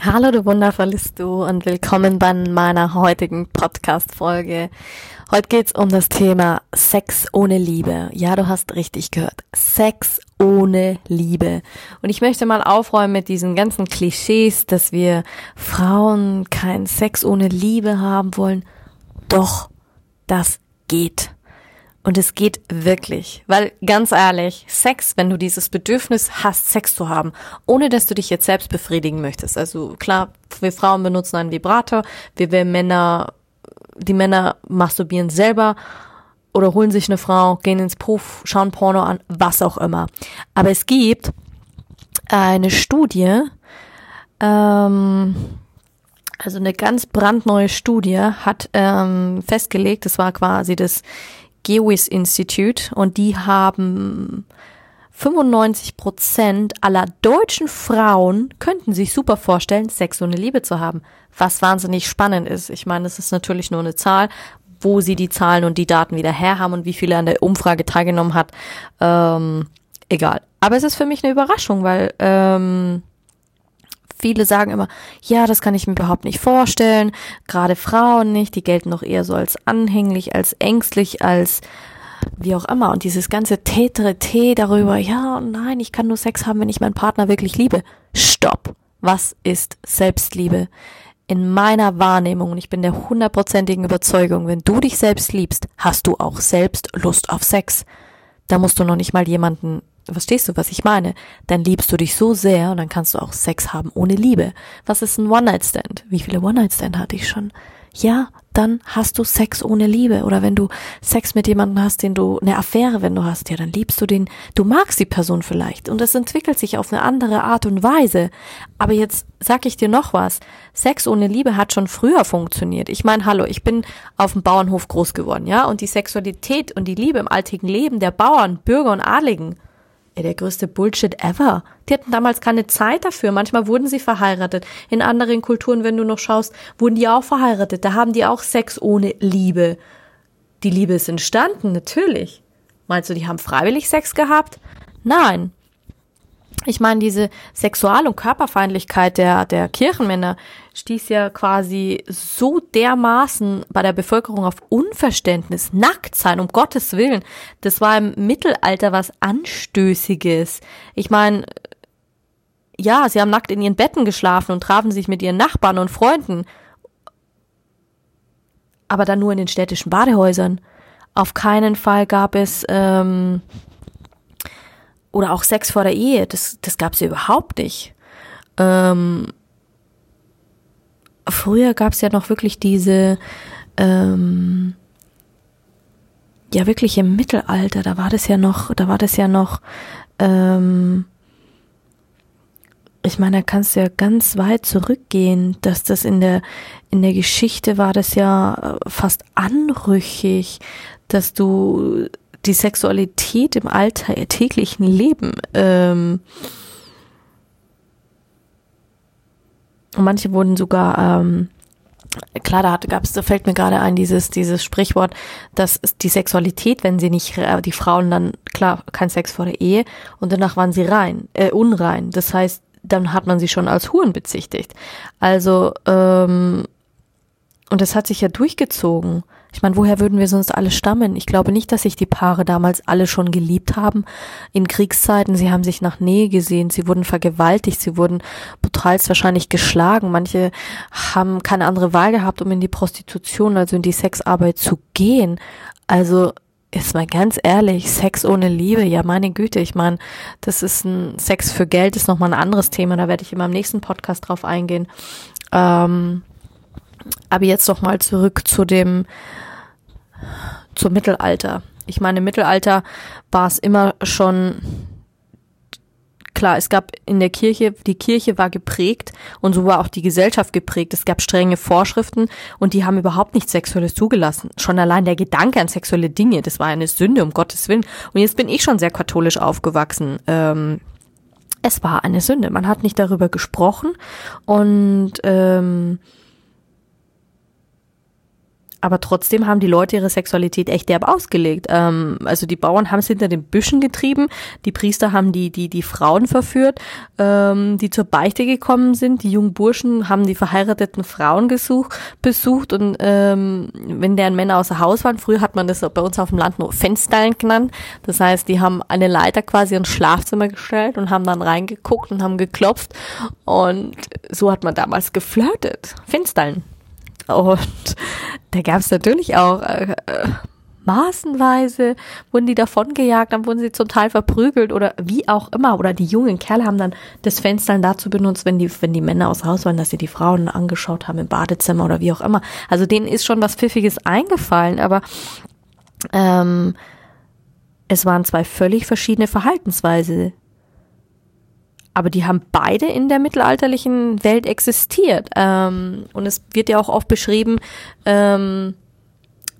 Hallo, du wundervolles Du und willkommen bei meiner heutigen Podcast-Folge. Heute geht's um das Thema Sex ohne Liebe. Ja, du hast richtig gehört. Sex ohne Liebe. Und ich möchte mal aufräumen mit diesen ganzen Klischees, dass wir Frauen keinen Sex ohne Liebe haben wollen. Doch, das geht. Und es geht wirklich, weil ganz ehrlich, Sex, wenn du dieses Bedürfnis hast, Sex zu haben, ohne dass du dich jetzt selbst befriedigen möchtest. Also klar, wir Frauen benutzen einen Vibrator, wir, wir Männer, die Männer masturbieren selber oder holen sich eine Frau, gehen ins Puff, schauen Porno an, was auch immer. Aber es gibt eine Studie, ähm, also eine ganz brandneue Studie hat ähm, festgelegt, das war quasi das Gewis Institute und die haben 95 Prozent aller deutschen Frauen könnten sich super vorstellen, Sex ohne Liebe zu haben. Was wahnsinnig spannend ist. Ich meine, es ist natürlich nur eine Zahl, wo sie die Zahlen und die Daten wieder her haben und wie viele an der Umfrage teilgenommen hat. Ähm, egal. Aber es ist für mich eine Überraschung, weil ähm, viele sagen immer, ja, das kann ich mir überhaupt nicht vorstellen. Gerade Frauen nicht, die gelten noch eher so als anhänglich, als ängstlich, als wie auch immer. Und dieses ganze Tätere-Tee darüber, ja, nein, ich kann nur Sex haben, wenn ich meinen Partner wirklich liebe. Stopp. Was ist Selbstliebe? In meiner Wahrnehmung, und ich bin der hundertprozentigen Überzeugung, wenn du dich selbst liebst, hast du auch selbst Lust auf Sex. Da musst du noch nicht mal jemanden Verstehst du, was ich meine? Dann liebst du dich so sehr und dann kannst du auch Sex haben ohne Liebe. Was ist ein One-Night-Stand? Wie viele One-Night-Stand hatte ich schon? Ja, dann hast du Sex ohne Liebe. Oder wenn du Sex mit jemandem hast, den du, eine Affäre, wenn du hast, ja, dann liebst du den, du magst die Person vielleicht. Und es entwickelt sich auf eine andere Art und Weise. Aber jetzt sag ich dir noch was. Sex ohne Liebe hat schon früher funktioniert. Ich meine, hallo, ich bin auf dem Bauernhof groß geworden, ja? Und die Sexualität und die Liebe im alltäglichen Leben der Bauern, Bürger und Adligen, der größte Bullshit ever. Die hatten damals keine Zeit dafür. Manchmal wurden sie verheiratet. In anderen Kulturen, wenn du noch schaust, wurden die auch verheiratet. Da haben die auch Sex ohne Liebe. Die Liebe ist entstanden, natürlich. Meinst du, die haben freiwillig Sex gehabt? Nein. Ich meine, diese Sexual- und Körperfeindlichkeit der, der Kirchenmänner stieß ja quasi so dermaßen bei der Bevölkerung auf Unverständnis. Nackt sein, um Gottes Willen. Das war im Mittelalter was Anstößiges. Ich meine, ja, sie haben nackt in ihren Betten geschlafen und trafen sich mit ihren Nachbarn und Freunden. Aber dann nur in den städtischen Badehäusern. Auf keinen Fall gab es ähm, oder auch Sex vor der Ehe, das, das gab es ja überhaupt nicht. Ähm, früher gab es ja noch wirklich diese, ähm, ja wirklich im Mittelalter, da war das ja noch, da war das ja noch, ähm, ich meine, da kannst du ja ganz weit zurückgehen, dass das in der, in der Geschichte war das ja fast anrüchig, dass du die Sexualität im alltäglichen Leben. Ähm, manche wurden sogar ähm, klar, da gab es, da fällt mir gerade ein dieses dieses Sprichwort, dass die Sexualität, wenn sie nicht äh, die Frauen dann klar kein Sex vor der Ehe und danach waren sie rein, äh, unrein. Das heißt, dann hat man sie schon als Huren bezichtigt. Also ähm, und das hat sich ja durchgezogen. Ich meine, woher würden wir sonst alle stammen? Ich glaube nicht, dass sich die Paare damals alle schon geliebt haben. In Kriegszeiten, sie haben sich nach Nähe gesehen, sie wurden vergewaltigt, sie wurden brutalst wahrscheinlich geschlagen. Manche haben keine andere Wahl gehabt, um in die Prostitution, also in die Sexarbeit zu gehen. Also ist mal ganz ehrlich, Sex ohne Liebe, ja meine Güte, ich meine, das ist ein Sex für Geld, ist nochmal ein anderes Thema, da werde ich in meinem nächsten Podcast drauf eingehen. Ähm, aber jetzt noch mal zurück zu dem zum Mittelalter. Ich meine, im Mittelalter war es immer schon klar, es gab in der Kirche, die Kirche war geprägt und so war auch die Gesellschaft geprägt. Es gab strenge Vorschriften und die haben überhaupt nichts Sexuelles zugelassen. Schon allein der Gedanke an sexuelle Dinge, das war eine Sünde, um Gottes Willen. Und jetzt bin ich schon sehr katholisch aufgewachsen. Ähm, es war eine Sünde. Man hat nicht darüber gesprochen und ähm, aber trotzdem haben die Leute ihre Sexualität echt derb ausgelegt. Ähm, also die Bauern haben es hinter den Büschen getrieben, die Priester haben die, die, die Frauen verführt, ähm, die zur Beichte gekommen sind, die jungen Burschen haben die verheirateten Frauen gesucht, besucht und ähm, wenn deren Männer außer Haus waren, früher hat man das bei uns auf dem Land nur Fensterlein genannt, das heißt, die haben eine Leiter quasi ins Schlafzimmer gestellt und haben dann reingeguckt und haben geklopft und so hat man damals geflirtet. Fensterlein. Und da gab es natürlich auch äh, äh, maßenweise wurden die davongejagt, dann wurden sie zum Teil verprügelt oder wie auch immer. Oder die jungen Kerle haben dann das Fenster dazu benutzt, wenn die, wenn die Männer aus Haus waren, dass sie die Frauen angeschaut haben im Badezimmer oder wie auch immer. Also denen ist schon was Pfiffiges eingefallen, aber ähm, es waren zwei völlig verschiedene Verhaltensweise aber die haben beide in der mittelalterlichen Welt existiert. Ähm, und es wird ja auch oft beschrieben, ähm,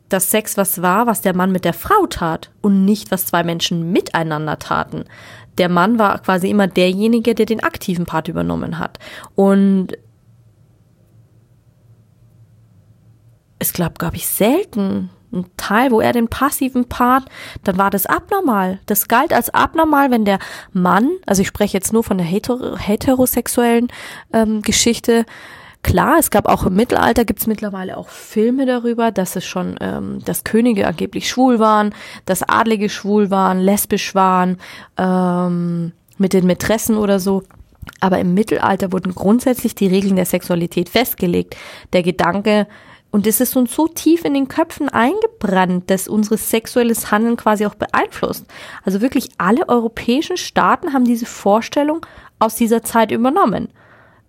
dass Sex was war, was der Mann mit der Frau tat und nicht, was zwei Menschen miteinander taten. Der Mann war quasi immer derjenige, der den aktiven Part übernommen hat. Und es gab, glaube ich, selten ein Teil, wo er den passiven Part, dann war das abnormal. Das galt als abnormal, wenn der Mann, also ich spreche jetzt nur von der heter heterosexuellen ähm, Geschichte, Klar, es gab auch im Mittelalter gibt es mittlerweile auch Filme darüber, dass es schon, ähm, dass Könige angeblich schwul waren, dass Adlige schwul waren, lesbisch waren, ähm, mit den Mätressen oder so. Aber im Mittelalter wurden grundsätzlich die Regeln der Sexualität festgelegt. Der Gedanke, und es ist uns so tief in den Köpfen eingebrannt, dass unser sexuelles Handeln quasi auch beeinflusst. Also wirklich alle europäischen Staaten haben diese Vorstellung aus dieser Zeit übernommen.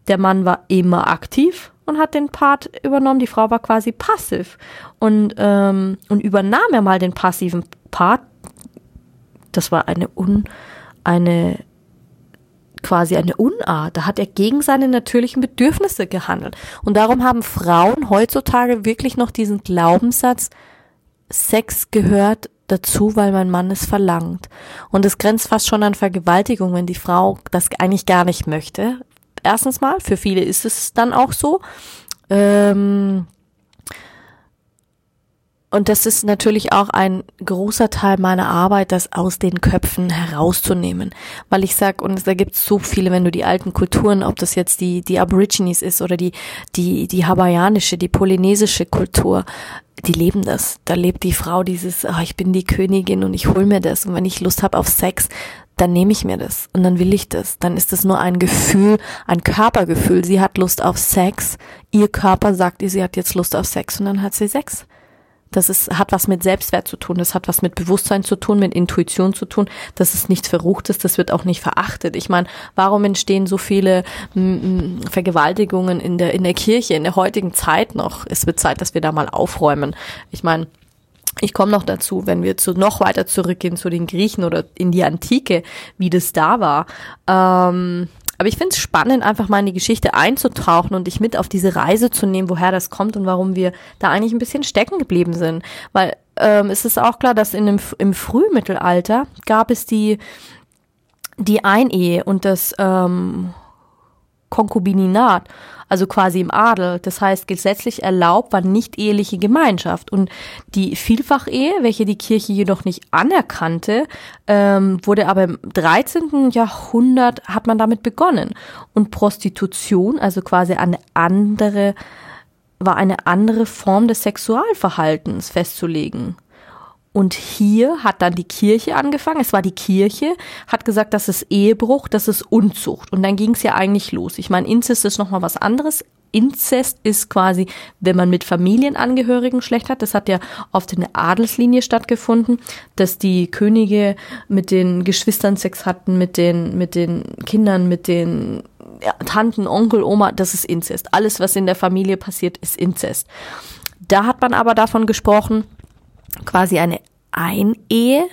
Der Mann war immer aktiv und hat den Part übernommen, die Frau war quasi passiv und, ähm, und übernahm er mal den passiven Part. Das war eine un, eine quasi eine Unart. Da hat er gegen seine natürlichen Bedürfnisse gehandelt. Und darum haben Frauen heutzutage wirklich noch diesen Glaubenssatz, Sex gehört dazu, weil mein Mann es verlangt. Und es grenzt fast schon an Vergewaltigung, wenn die Frau das eigentlich gar nicht möchte. Erstens mal, für viele ist es dann auch so. Ähm, und das ist natürlich auch ein großer Teil meiner Arbeit, das aus den Köpfen herauszunehmen. Weil ich sag, und da gibt es so viele, wenn du die alten Kulturen, ob das jetzt die, die Aborigines ist oder die, die, die hawaiianische, die polynesische Kultur, die leben das. Da lebt die Frau dieses, oh, ich bin die Königin und ich hol mir das. Und wenn ich Lust habe auf Sex, dann nehme ich mir das und dann will ich das. Dann ist das nur ein Gefühl, ein Körpergefühl. Sie hat Lust auf Sex. Ihr Körper sagt ihr, sie hat jetzt Lust auf Sex und dann hat sie Sex. Das ist, hat was mit Selbstwert zu tun, das hat was mit Bewusstsein zu tun, mit Intuition zu tun. Das ist nichts Verruchtes, das wird auch nicht verachtet. Ich meine, warum entstehen so viele m, Vergewaltigungen in der, in der Kirche, in der heutigen Zeit noch? Es wird Zeit, dass wir da mal aufräumen. Ich meine, ich komme noch dazu, wenn wir zu noch weiter zurückgehen zu den Griechen oder in die Antike, wie das da war. Ähm, aber ich finde es spannend, einfach mal in die Geschichte einzutauchen und dich mit auf diese Reise zu nehmen, woher das kommt und warum wir da eigentlich ein bisschen stecken geblieben sind. Weil ähm, es ist auch klar, dass in dem, im Frühmittelalter gab es die, die Einehe und das ähm, Konkubininat also quasi im Adel. Das heißt, gesetzlich erlaubt war nicht eheliche Gemeinschaft. Und die Vielfachehe, welche die Kirche jedoch nicht anerkannte, ähm, wurde aber im 13. Jahrhundert hat man damit begonnen. Und Prostitution, also quasi eine andere, war eine andere Form des Sexualverhaltens festzulegen. Und hier hat dann die Kirche angefangen. Es war die Kirche, hat gesagt, das ist Ehebruch, das ist Unzucht. Und dann ging es ja eigentlich los. Ich meine, Inzest ist nochmal was anderes. Inzest ist quasi, wenn man mit Familienangehörigen schlecht hat. Das hat ja oft in der Adelslinie stattgefunden, dass die Könige mit den Geschwistern Sex hatten, mit den, mit den Kindern, mit den ja, Tanten, Onkel, Oma. Das ist Inzest. Alles, was in der Familie passiert, ist Inzest. Da hat man aber davon gesprochen, quasi eine Einehe.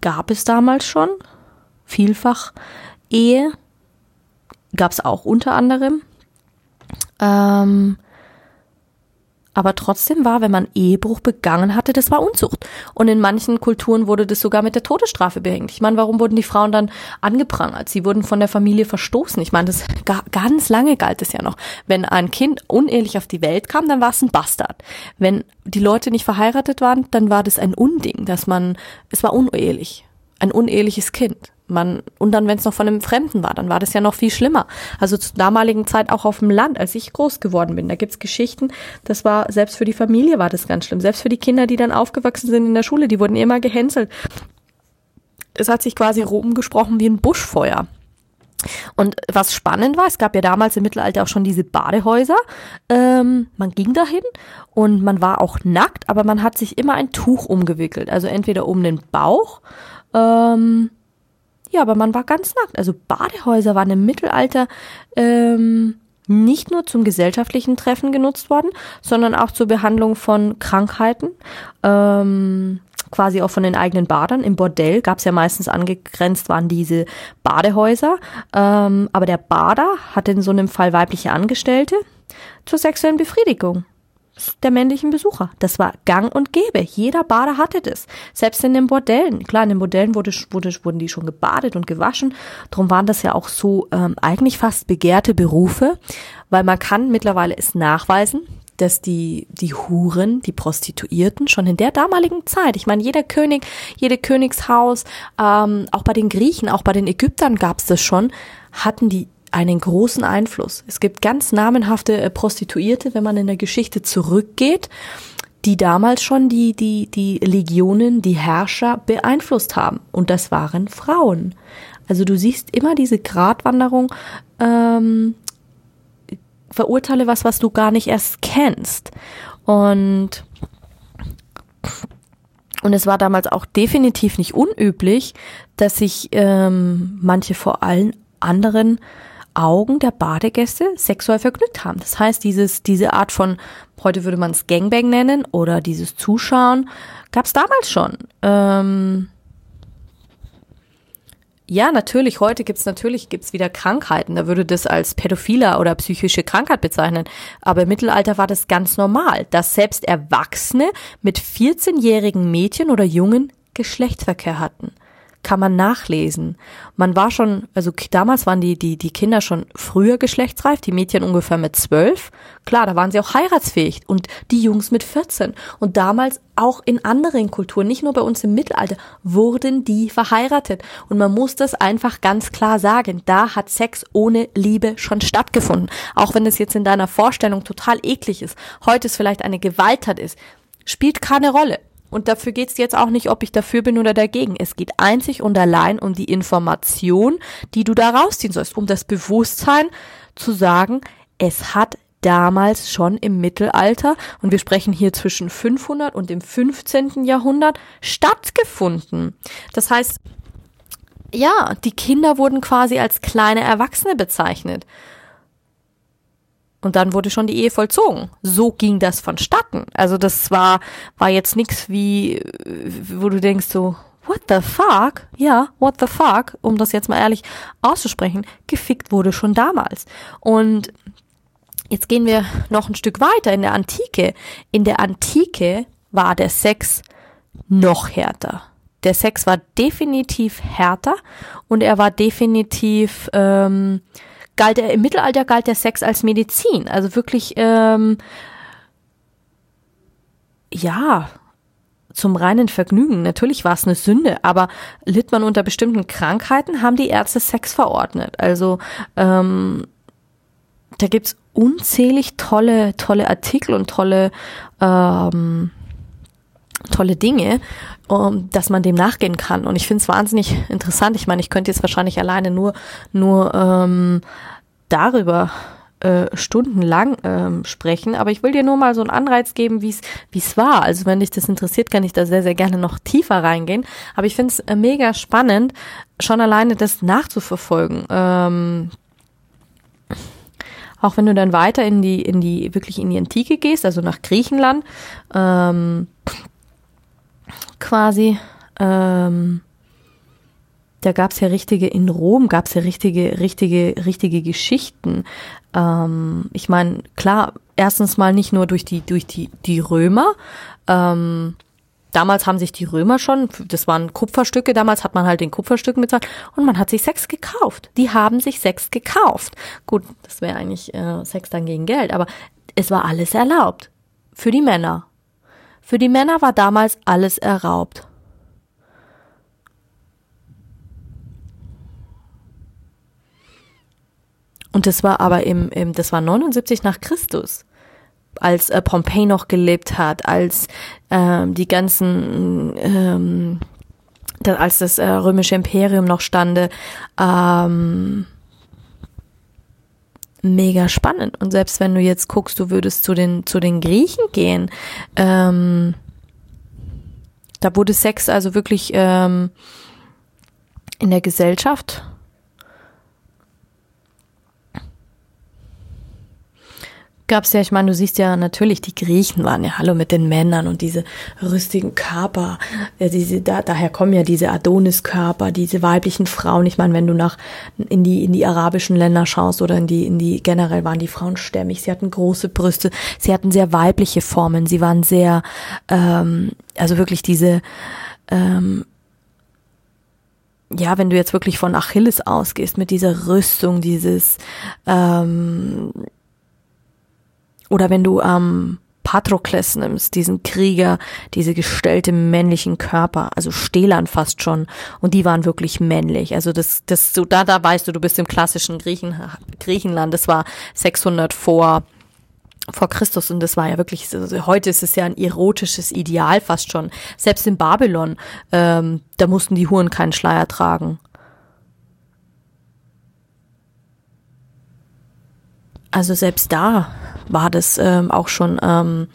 Gab es damals schon, vielfach Ehe, gab es auch unter anderem. Ähm, aber trotzdem war, wenn man Ehebruch begangen hatte, das war Unzucht. Und in manchen Kulturen wurde das sogar mit der Todesstrafe behängt. Ich meine, warum wurden die Frauen dann angeprangert? Sie wurden von der Familie verstoßen. Ich meine, das ganz lange galt es ja noch. Wenn ein Kind unehelich auf die Welt kam, dann war es ein Bastard. Wenn die Leute nicht verheiratet waren, dann war das ein Unding, dass man, es war unehelich. Ein uneheliches Kind. Man, und dann, wenn es noch von einem Fremden war, dann war das ja noch viel schlimmer. Also zur damaligen Zeit auch auf dem Land, als ich groß geworden bin, da gibt's Geschichten, das war, selbst für die Familie war das ganz schlimm. Selbst für die Kinder, die dann aufgewachsen sind in der Schule, die wurden immer gehänselt. Es hat sich quasi rumgesprochen wie ein Buschfeuer. Und was spannend war, es gab ja damals im Mittelalter auch schon diese Badehäuser. Ähm, man ging dahin und man war auch nackt, aber man hat sich immer ein Tuch umgewickelt. Also entweder um den Bauch ähm, ja, aber man war ganz nackt. Also Badehäuser waren im Mittelalter ähm, nicht nur zum gesellschaftlichen Treffen genutzt worden, sondern auch zur Behandlung von Krankheiten, ähm, quasi auch von den eigenen Badern. Im Bordell gab es ja meistens angegrenzt, waren diese Badehäuser. Ähm, aber der Bader hatte in so einem Fall weibliche Angestellte zur sexuellen Befriedigung der männlichen Besucher. Das war gang und gäbe. Jeder Bader hatte das. Selbst in den Bordellen. Klar, in den Bordellen wurde, wurde, wurden die schon gebadet und gewaschen. Darum waren das ja auch so ähm, eigentlich fast begehrte Berufe, weil man kann mittlerweile es nachweisen, dass die, die Huren, die Prostituierten schon in der damaligen Zeit, ich meine, jeder König, jede Königshaus, ähm, auch bei den Griechen, auch bei den Ägyptern gab es das schon, hatten die einen großen Einfluss. Es gibt ganz namenhafte äh, Prostituierte, wenn man in der Geschichte zurückgeht, die damals schon die, die, die Legionen, die Herrscher beeinflusst haben. Und das waren Frauen. Also du siehst immer diese Gratwanderung, ähm, verurteile was, was du gar nicht erst kennst. Und und es war damals auch definitiv nicht unüblich, dass sich ähm, manche vor allen anderen Augen der Badegäste sexuell vergnügt haben. Das heißt, dieses, diese Art von, heute würde man es Gangbang nennen oder dieses Zuschauen, gab es damals schon. Ähm, ja, natürlich, heute gibt's natürlich gibt's wieder Krankheiten. Da würde das als pädophiler oder psychische Krankheit bezeichnen. Aber im Mittelalter war das ganz normal, dass selbst Erwachsene mit 14-jährigen Mädchen oder Jungen Geschlechtsverkehr hatten kann man nachlesen. Man war schon, also damals waren die, die, die Kinder schon früher geschlechtsreif, die Mädchen ungefähr mit zwölf. Klar, da waren sie auch heiratsfähig und die Jungs mit 14. Und damals auch in anderen Kulturen, nicht nur bei uns im Mittelalter, wurden die verheiratet. Und man muss das einfach ganz klar sagen. Da hat Sex ohne Liebe schon stattgefunden. Auch wenn es jetzt in deiner Vorstellung total eklig ist. Heute es vielleicht eine Gewalttat ist. Spielt keine Rolle. Und dafür geht es jetzt auch nicht, ob ich dafür bin oder dagegen. Es geht einzig und allein um die Information, die du da rausziehen sollst, um das Bewusstsein zu sagen, es hat damals schon im Mittelalter, und wir sprechen hier zwischen 500 und dem 15. Jahrhundert, stattgefunden. Das heißt, ja, die Kinder wurden quasi als kleine Erwachsene bezeichnet. Und dann wurde schon die Ehe vollzogen. So ging das vonstatten. Also das war, war jetzt nichts wie, wo du denkst so, what the fuck? Ja, what the fuck? Um das jetzt mal ehrlich auszusprechen, gefickt wurde schon damals. Und jetzt gehen wir noch ein Stück weiter in der Antike. In der Antike war der Sex noch härter. Der Sex war definitiv härter und er war definitiv ähm, galt er, im Mittelalter galt der Sex als Medizin. Also wirklich, ähm, ja, zum reinen Vergnügen. Natürlich war es eine Sünde, aber litt man unter bestimmten Krankheiten, haben die Ärzte Sex verordnet. Also ähm, da gibt's unzählig tolle, tolle Artikel und tolle ähm, tolle Dinge, um, dass man dem nachgehen kann. Und ich finde es wahnsinnig interessant. Ich meine, ich könnte jetzt wahrscheinlich alleine nur, nur ähm, darüber äh, stundenlang ähm, sprechen, aber ich will dir nur mal so einen Anreiz geben, wie es war. Also wenn dich das interessiert, kann ich da sehr sehr gerne noch tiefer reingehen. Aber ich finde es äh, mega spannend, schon alleine das nachzuverfolgen. Ähm, auch wenn du dann weiter in die in die wirklich in die Antike gehst, also nach Griechenland, ähm, quasi. Ähm, da gab es ja richtige, in Rom gab es ja richtige, richtige, richtige Geschichten. Ähm, ich meine, klar, erstens mal nicht nur durch die, durch die, die Römer, ähm, damals haben sich die Römer schon, das waren Kupferstücke, damals hat man halt den Kupferstücken bezahlt und man hat sich Sex gekauft. Die haben sich Sex gekauft. Gut, das wäre eigentlich äh, Sex dann gegen Geld, aber es war alles erlaubt. Für die Männer. Für die Männer war damals alles erlaubt. Und das war aber im, im das war 79 nach Christus als äh, Pompey noch gelebt hat, als ähm, die ganzen, ähm, da, als das äh, römische Imperium noch stande, ähm, mega spannend. Und selbst wenn du jetzt guckst, du würdest zu den zu den Griechen gehen, ähm, da wurde Sex also wirklich ähm, in der Gesellschaft gab's ja, ich meine, du siehst ja natürlich, die Griechen waren ja hallo mit den Männern und diese rüstigen Körper, ja, diese, da, daher kommen ja diese Adoniskörper, diese weiblichen Frauen. Ich meine, wenn du nach in die in die arabischen Länder schaust oder in die in die generell waren die Frauen stämmig, sie hatten große Brüste, sie hatten sehr weibliche Formen, sie waren sehr, ähm, also wirklich diese ähm, ja, wenn du jetzt wirklich von Achilles ausgehst, mit dieser Rüstung, dieses ähm, oder wenn du ähm, Patrokles nimmst, diesen Krieger, diese gestellte männlichen Körper, also Stählern fast schon, und die waren wirklich männlich. Also das, das, so da, da weißt du, du bist im klassischen Griechen, Griechenland. Das war 600 vor vor Christus und das war ja wirklich, also heute ist es ja ein erotisches Ideal fast schon. Selbst in Babylon, ähm, da mussten die Huren keinen Schleier tragen. Also selbst da war das ähm, auch schon, ähm,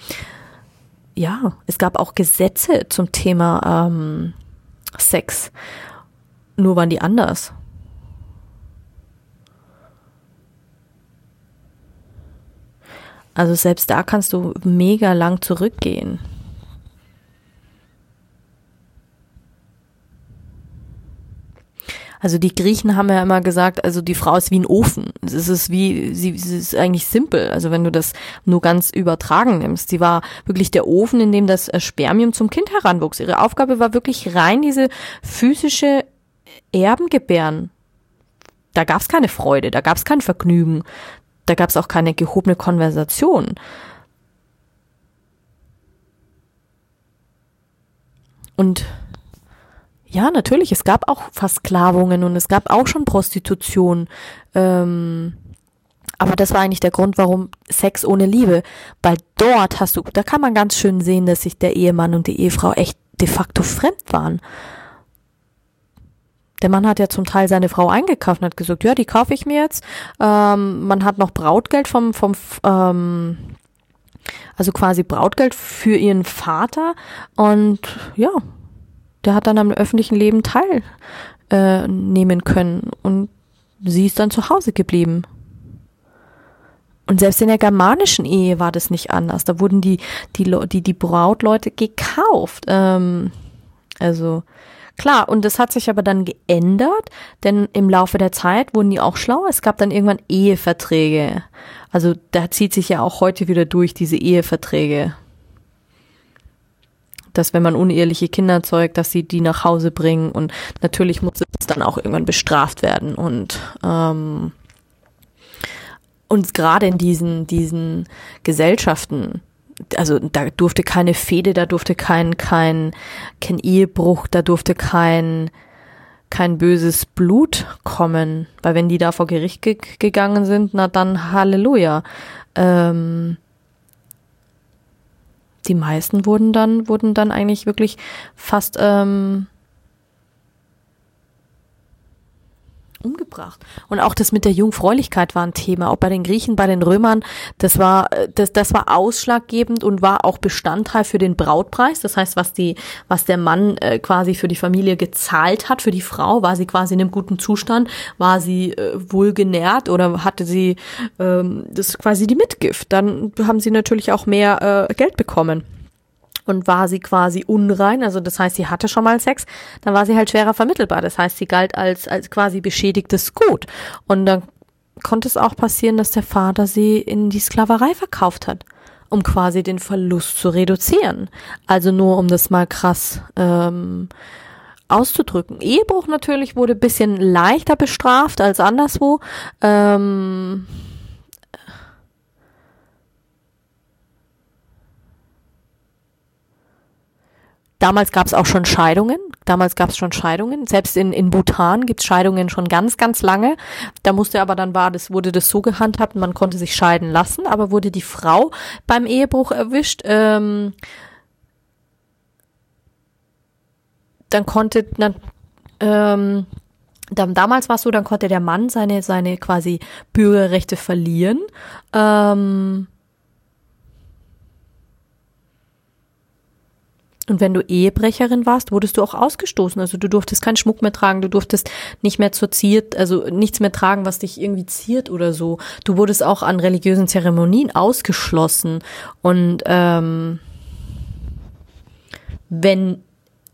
ja, es gab auch Gesetze zum Thema ähm, Sex. Nur waren die anders. Also selbst da kannst du mega lang zurückgehen. Also die Griechen haben ja immer gesagt, also die Frau ist wie ein Ofen. Es ist wie, sie, sie ist eigentlich simpel. Also wenn du das nur ganz übertragen nimmst. Sie war wirklich der Ofen, in dem das Spermium zum Kind heranwuchs. Ihre Aufgabe war wirklich rein diese physische Erbengebären. Da gab es keine Freude, da gab es kein Vergnügen, da gab es auch keine gehobene Konversation. Und ja, natürlich, es gab auch Versklavungen und es gab auch schon Prostitution. Ähm, aber das war eigentlich der Grund, warum Sex ohne Liebe. Weil dort hast du, da kann man ganz schön sehen, dass sich der Ehemann und die Ehefrau echt de facto fremd waren. Der Mann hat ja zum Teil seine Frau eingekauft und hat gesagt, ja, die kaufe ich mir jetzt. Ähm, man hat noch Brautgeld vom, vom ähm, also quasi Brautgeld für ihren Vater und ja, der hat dann am öffentlichen Leben teilnehmen äh, können und sie ist dann zu Hause geblieben. Und selbst in der germanischen Ehe war das nicht anders. Da wurden die, die, die, die Brautleute gekauft. Ähm, also klar, und das hat sich aber dann geändert, denn im Laufe der Zeit wurden die auch schlauer. Es gab dann irgendwann Eheverträge. Also da zieht sich ja auch heute wieder durch diese Eheverträge dass wenn man uneheliche Kinder zeugt, dass sie die nach Hause bringen. Und natürlich muss es dann auch irgendwann bestraft werden. Und ähm, und gerade in diesen diesen Gesellschaften also da durfte keine Fehde, da durfte kein kein kein Ehebruch, da durfte kein kein böses Blut kommen, weil wenn die da vor Gericht ge gegangen sind, na dann Halleluja. Ähm, die meisten wurden dann, wurden dann eigentlich wirklich fast ähm, umgebracht. Und auch das mit der Jungfräulichkeit war ein Thema. Auch bei den Griechen, bei den Römern, das war, äh, das, das war ausschlaggebend und war auch Bestandteil für den Brautpreis. Das heißt, was die, was der Mann äh, quasi für die Familie gezahlt hat, für die Frau, war sie quasi in einem guten Zustand, war sie äh, wohl genährt oder hatte sie ähm, das quasi die Mitgift. Dann haben sie natürlich auch mehr äh, Geld bekommen. Und war sie quasi unrein, also das heißt, sie hatte schon mal Sex, dann war sie halt schwerer vermittelbar. Das heißt, sie galt als, als quasi beschädigtes Gut. Und dann konnte es auch passieren, dass der Vater sie in die Sklaverei verkauft hat, um quasi den Verlust zu reduzieren. Also nur um das mal krass ähm, auszudrücken. Ehebruch natürlich wurde bisschen leichter bestraft als anderswo. Ähm, Damals gab es auch schon Scheidungen. Damals gab es schon Scheidungen. Selbst in, in Bhutan gibt es Scheidungen schon ganz, ganz lange. Da musste aber dann war, das wurde das so gehandhabt, man konnte sich scheiden lassen, aber wurde die Frau beim Ehebruch erwischt, ähm, dann konnte dann ähm, dann, damals war es so, dann konnte der Mann seine seine quasi Bürgerrechte verlieren. Ähm, Und wenn du Ehebrecherin warst, wurdest du auch ausgestoßen. Also du durftest keinen Schmuck mehr tragen, du durftest nicht mehr zur ziert, also nichts mehr tragen, was dich irgendwie ziert oder so. Du wurdest auch an religiösen Zeremonien ausgeschlossen. Und ähm, wenn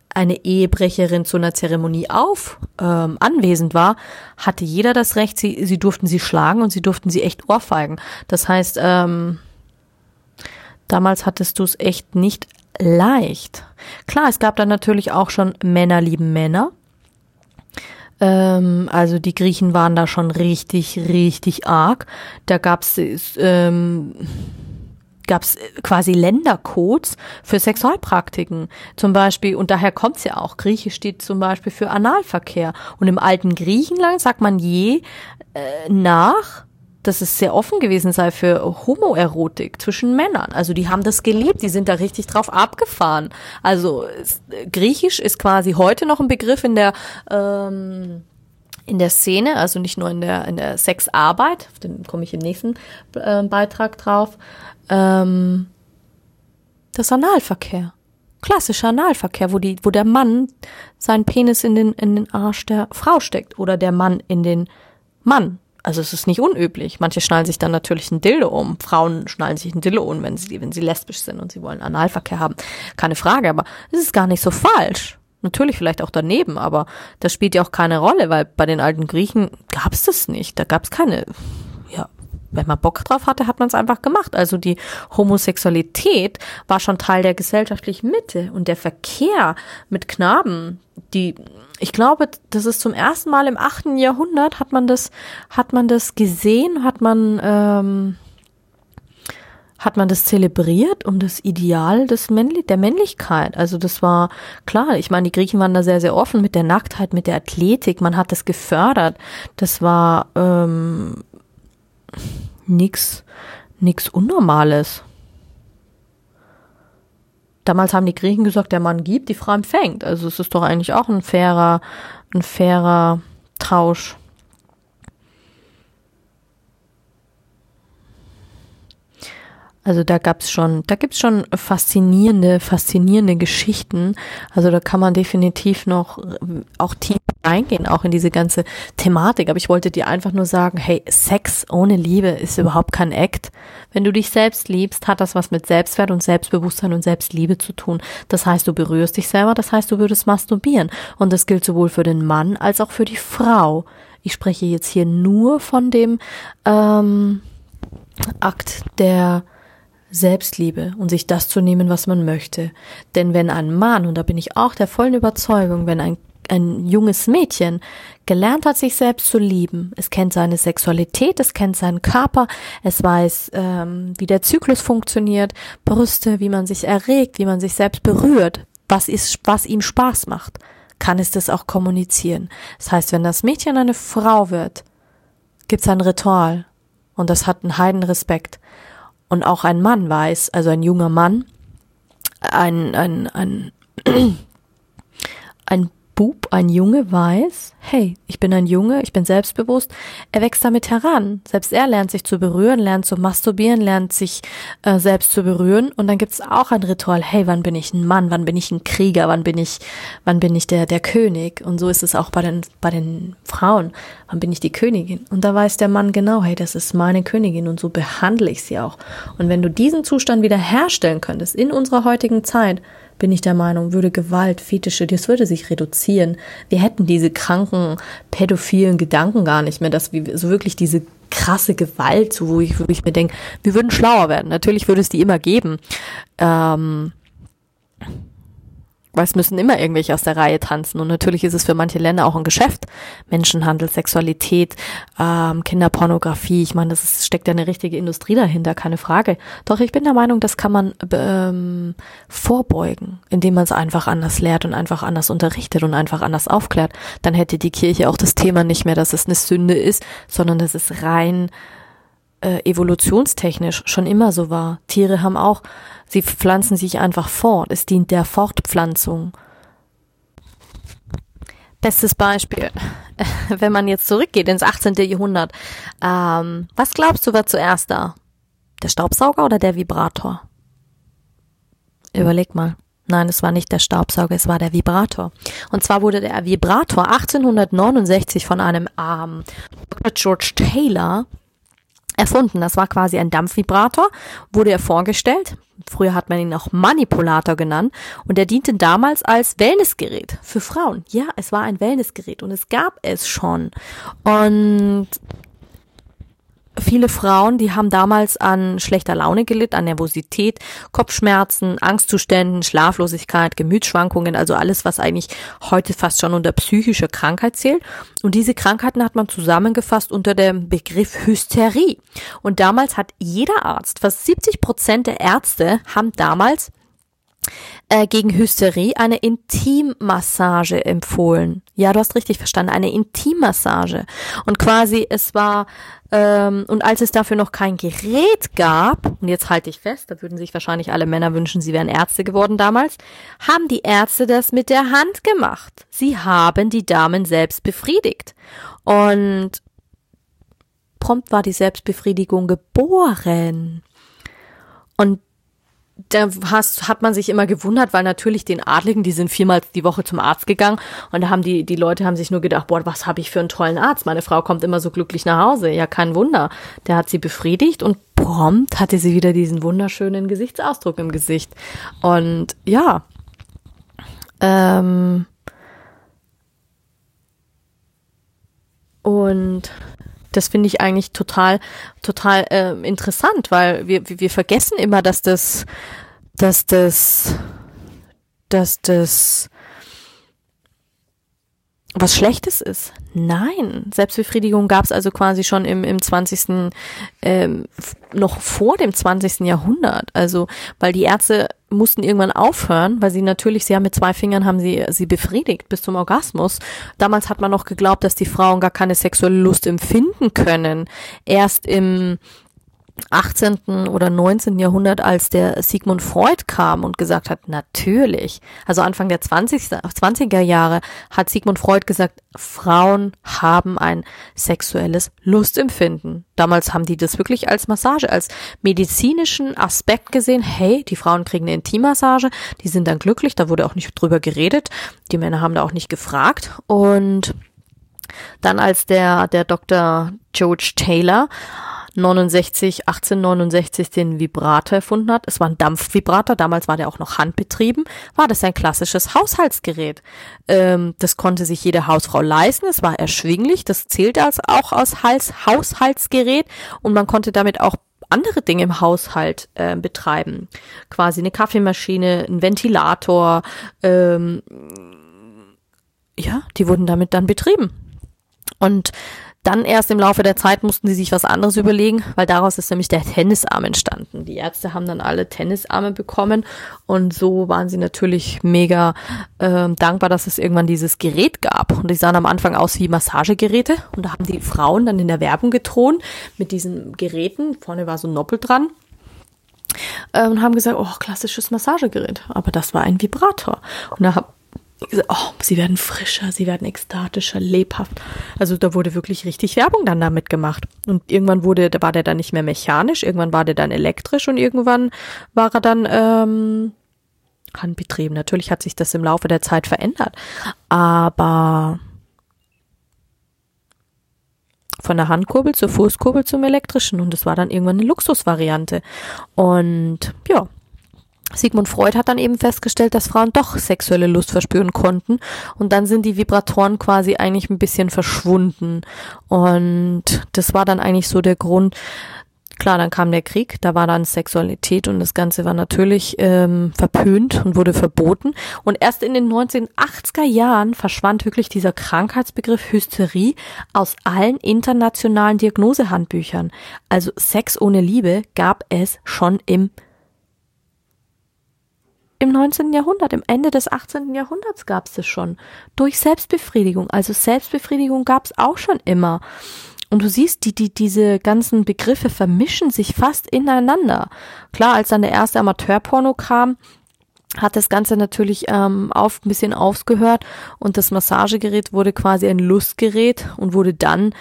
eine Ehebrecherin zu einer Zeremonie auf ähm, anwesend war, hatte jeder das Recht, sie, sie durften sie schlagen und sie durften sie echt ohrfeigen. Das heißt, ähm, damals hattest du es echt nicht leicht. Klar, es gab dann natürlich auch schon Männer lieben Männer. Ähm, also die Griechen waren da schon richtig, richtig arg. Da gab's ähm, gab's quasi Ländercodes für Sexualpraktiken. Zum Beispiel, und daher kommt's ja auch, Griechisch steht zum Beispiel für Analverkehr. Und im alten Griechenland sagt man je äh, nach dass es sehr offen gewesen sei für Homoerotik zwischen Männern. Also die haben das geliebt, die sind da richtig drauf abgefahren. Also Griechisch ist quasi heute noch ein Begriff in der ähm, in der Szene, also nicht nur in der in der Sexarbeit, auf den komme ich im nächsten äh, Beitrag drauf. Ähm, das Analverkehr. Klassischer Analverkehr, wo die, wo der Mann seinen Penis in den, in den Arsch der Frau steckt oder der Mann in den Mann also es ist nicht unüblich. Manche schnallen sich dann natürlich ein Dildo um. Frauen schnallen sich ein Dildo um, wenn sie, wenn sie lesbisch sind und sie wollen Analverkehr haben. Keine Frage, aber es ist gar nicht so falsch. Natürlich vielleicht auch daneben, aber das spielt ja auch keine Rolle, weil bei den alten Griechen gab es das nicht. Da gab es keine, wenn man Bock drauf hatte, hat man es einfach gemacht. Also die Homosexualität war schon Teil der gesellschaftlichen Mitte und der Verkehr mit Knaben, die ich glaube, das ist zum ersten Mal im achten Jahrhundert hat man das, hat man das gesehen, hat man, ähm, hat man das zelebriert um das Ideal des Männli der Männlichkeit. Also das war klar. Ich meine, die Griechen waren da sehr, sehr offen mit der Nacktheit, mit der Athletik. Man hat das gefördert. Das war ähm, nix, nix Unnormales. Damals haben die Griechen gesagt, der Mann gibt, die Frau empfängt. Also es ist doch eigentlich auch ein fairer, ein fairer Tausch. Also da gab's schon, da gibt's schon faszinierende, faszinierende Geschichten. Also da kann man definitiv noch äh, auch tief reingehen, auch in diese ganze Thematik. Aber ich wollte dir einfach nur sagen, hey, Sex ohne Liebe ist überhaupt kein Act. Wenn du dich selbst liebst, hat das was mit Selbstwert und Selbstbewusstsein und Selbstliebe zu tun. Das heißt, du berührst dich selber, das heißt, du würdest masturbieren. Und das gilt sowohl für den Mann als auch für die Frau. Ich spreche jetzt hier nur von dem ähm, Akt der Selbstliebe und sich das zu nehmen, was man möchte. Denn wenn ein Mann, und da bin ich auch der vollen Überzeugung, wenn ein, ein junges Mädchen gelernt hat, sich selbst zu lieben, es kennt seine Sexualität, es kennt seinen Körper, es weiß, ähm, wie der Zyklus funktioniert, Brüste, wie man sich erregt, wie man sich selbst berührt, was ist, was ihm Spaß macht, kann es das auch kommunizieren. Das heißt, wenn das Mädchen eine Frau wird, gibt es ein Ritual und das hat einen Heidenrespekt und auch ein Mann weiß, also ein junger Mann, ein, ein, ein, ein Bub, ein Junge weiß, hey, ich bin ein Junge, ich bin selbstbewusst, er wächst damit heran. Selbst er lernt sich zu berühren, lernt zu masturbieren, lernt sich äh, selbst zu berühren. Und dann gibt's auch ein Ritual, hey, wann bin ich ein Mann, wann bin ich ein Krieger, wann bin ich, wann bin ich der, der König? Und so ist es auch bei den, bei den Frauen, wann bin ich die Königin? Und da weiß der Mann genau, hey, das ist meine Königin und so behandle ich sie auch. Und wenn du diesen Zustand wieder herstellen könntest in unserer heutigen Zeit, bin ich der Meinung, würde Gewalt, Fetische, das würde sich reduzieren. Wir hätten diese kranken, pädophilen Gedanken gar nicht mehr, dass wir so wirklich diese krasse Gewalt, so wo ich, wo ich mir denke, wir würden schlauer werden. Natürlich würde es die immer geben. Ähm, weil es müssen immer irgendwelche aus der Reihe tanzen. Und natürlich ist es für manche Länder auch ein Geschäft. Menschenhandel, Sexualität, ähm, Kinderpornografie. Ich meine, das ist, steckt ja eine richtige Industrie dahinter, keine Frage. Doch ich bin der Meinung, das kann man ähm, vorbeugen, indem man es einfach anders lehrt und einfach anders unterrichtet und einfach anders aufklärt. Dann hätte die Kirche auch das Thema nicht mehr, dass es eine Sünde ist, sondern dass es rein äh, evolutionstechnisch schon immer so war. Tiere haben auch Sie pflanzen sich einfach fort. Es dient der Fortpflanzung. Bestes Beispiel, wenn man jetzt zurückgeht ins 18. Jahrhundert. Ähm, was glaubst du war zuerst da? Der Staubsauger oder der Vibrator? Überleg mal. Nein, es war nicht der Staubsauger, es war der Vibrator. Und zwar wurde der Vibrator 1869 von einem ähm, George Taylor erfunden. Das war quasi ein Dampfvibrator, wurde er vorgestellt. Früher hat man ihn auch Manipulator genannt und er diente damals als Wellnessgerät für Frauen. Ja, es war ein Wellnessgerät und es gab es schon. Und viele Frauen, die haben damals an schlechter Laune gelitten, an Nervosität, Kopfschmerzen, Angstzuständen, Schlaflosigkeit, Gemütsschwankungen, also alles, was eigentlich heute fast schon unter psychische Krankheit zählt. Und diese Krankheiten hat man zusammengefasst unter dem Begriff Hysterie. Und damals hat jeder Arzt, fast 70 Prozent der Ärzte haben damals äh, gegen Hysterie eine Intimmassage empfohlen. Ja, du hast richtig verstanden, eine Intimmassage. Und quasi es war, ähm, und als es dafür noch kein Gerät gab, und jetzt halte ich fest, da würden sich wahrscheinlich alle Männer wünschen, sie wären Ärzte geworden damals, haben die Ärzte das mit der Hand gemacht. Sie haben die Damen selbst befriedigt. Und prompt war die Selbstbefriedigung geboren. Und da hast, hat man sich immer gewundert, weil natürlich den Adligen, die sind viermal die Woche zum Arzt gegangen und da haben die, die Leute haben sich nur gedacht, boah, was habe ich für einen tollen Arzt? Meine Frau kommt immer so glücklich nach Hause. Ja, kein Wunder. Der hat sie befriedigt und prompt hatte sie wieder diesen wunderschönen Gesichtsausdruck im Gesicht. Und ja, ähm, und das finde ich eigentlich total, total äh, interessant, weil wir, wir vergessen immer, dass das, dass das, dass das was Schlechtes ist. Nein, Selbstbefriedigung gab es also quasi schon im, im 20. Ähm, noch vor dem 20. Jahrhundert. Also, weil die Ärzte mussten irgendwann aufhören, weil sie natürlich, sie haben mit zwei Fingern haben sie sie befriedigt bis zum Orgasmus. Damals hat man noch geglaubt, dass die Frauen gar keine sexuelle Lust empfinden können. Erst im 18. oder 19. Jahrhundert, als der Sigmund Freud kam und gesagt hat, natürlich, also Anfang der 20. 20er Jahre hat Sigmund Freud gesagt, Frauen haben ein sexuelles Lustempfinden. Damals haben die das wirklich als Massage, als medizinischen Aspekt gesehen. Hey, die Frauen kriegen eine Intimmassage, die sind dann glücklich, da wurde auch nicht drüber geredet. Die Männer haben da auch nicht gefragt und dann als der, der Dr. George Taylor 69, 1869 den Vibrator erfunden hat. Es war ein Dampfvibrator, damals war der auch noch handbetrieben, war das ein klassisches Haushaltsgerät. Ähm, das konnte sich jede Hausfrau leisten, es war erschwinglich, das zählte als auch als Haushaltsgerät und man konnte damit auch andere Dinge im Haushalt äh, betreiben. Quasi eine Kaffeemaschine, ein Ventilator, ähm, ja, die wurden damit dann betrieben. Und dann erst im Laufe der Zeit mussten sie sich was anderes überlegen, weil daraus ist nämlich der Tennisarm entstanden. Die Ärzte haben dann alle Tennisarme bekommen und so waren sie natürlich mega äh, dankbar, dass es irgendwann dieses Gerät gab. Und die sahen am Anfang aus wie Massagegeräte und da haben die Frauen dann in der Werbung getrun mit diesen Geräten. Vorne war so ein Noppel dran äh, und haben gesagt, oh, klassisches Massagegerät. Aber das war ein Vibrator. Und da oh, sie werden frischer, sie werden ekstatischer, lebhaft. Also da wurde wirklich richtig Werbung dann damit gemacht. Und irgendwann wurde, da war der dann nicht mehr mechanisch, irgendwann war der dann elektrisch und irgendwann war er dann ähm, handbetrieben. Natürlich hat sich das im Laufe der Zeit verändert. Aber von der Handkurbel zur Fußkurbel zum elektrischen und es war dann irgendwann eine Luxusvariante. Und ja, Sigmund Freud hat dann eben festgestellt, dass Frauen doch sexuelle Lust verspüren konnten und dann sind die Vibratoren quasi eigentlich ein bisschen verschwunden und das war dann eigentlich so der Grund, Klar, dann kam der Krieg, da war dann Sexualität und das Ganze war natürlich ähm, verpönt und wurde verboten. Und erst in den 1980er Jahren verschwand wirklich dieser Krankheitsbegriff Hysterie aus allen internationalen Diagnosehandbüchern. Also Sex ohne Liebe gab es schon im im 19. Jahrhundert, im Ende des 18. Jahrhunderts gab es das schon. Durch Selbstbefriedigung. Also Selbstbefriedigung gab es auch schon immer. Und du siehst, die, die, diese ganzen Begriffe vermischen sich fast ineinander. Klar, als dann der erste Amateurporno kam, hat das Ganze natürlich ähm, auf, ein bisschen aufgehört und das Massagegerät wurde quasi ein Lustgerät und wurde dann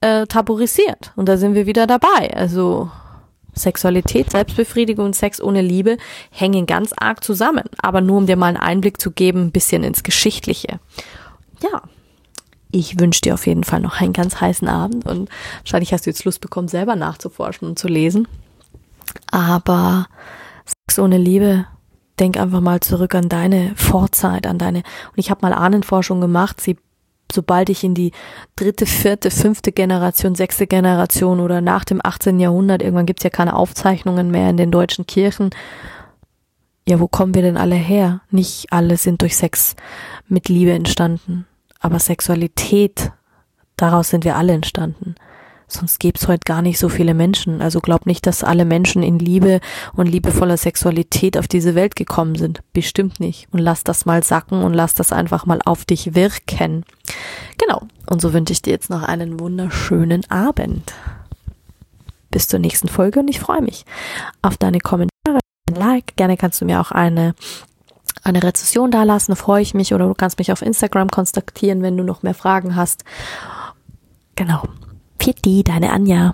äh, tabuisiert. Und da sind wir wieder dabei. Also Sexualität, Selbstbefriedigung und Sex ohne Liebe hängen ganz arg zusammen. Aber nur um dir mal einen Einblick zu geben, ein bisschen ins Geschichtliche. Ja, ich wünsche dir auf jeden Fall noch einen ganz heißen Abend und wahrscheinlich hast du jetzt Lust bekommen, selber nachzuforschen und zu lesen. Aber Sex ohne Liebe, denk einfach mal zurück an deine Vorzeit, an deine, und ich habe mal Ahnenforschung gemacht, sie sobald ich in die dritte, vierte, fünfte Generation, sechste Generation oder nach dem 18. Jahrhundert, irgendwann gibt's ja keine Aufzeichnungen mehr in den deutschen Kirchen. Ja, wo kommen wir denn alle her? Nicht alle sind durch Sex mit Liebe entstanden. Aber Sexualität, daraus sind wir alle entstanden. Sonst gäbe heute gar nicht so viele Menschen. Also glaub nicht, dass alle Menschen in Liebe und liebevoller Sexualität auf diese Welt gekommen sind. Bestimmt nicht. Und lass das mal sacken und lass das einfach mal auf dich wirken. Genau. Und so wünsche ich dir jetzt noch einen wunderschönen Abend. Bis zur nächsten Folge und ich freue mich auf deine Kommentare, ein Like. Gerne kannst du mir auch eine eine Rezession dalassen, da freue ich mich. Oder du kannst mich auf Instagram kontaktieren, wenn du noch mehr Fragen hast. Genau. Pieti, deine Anja.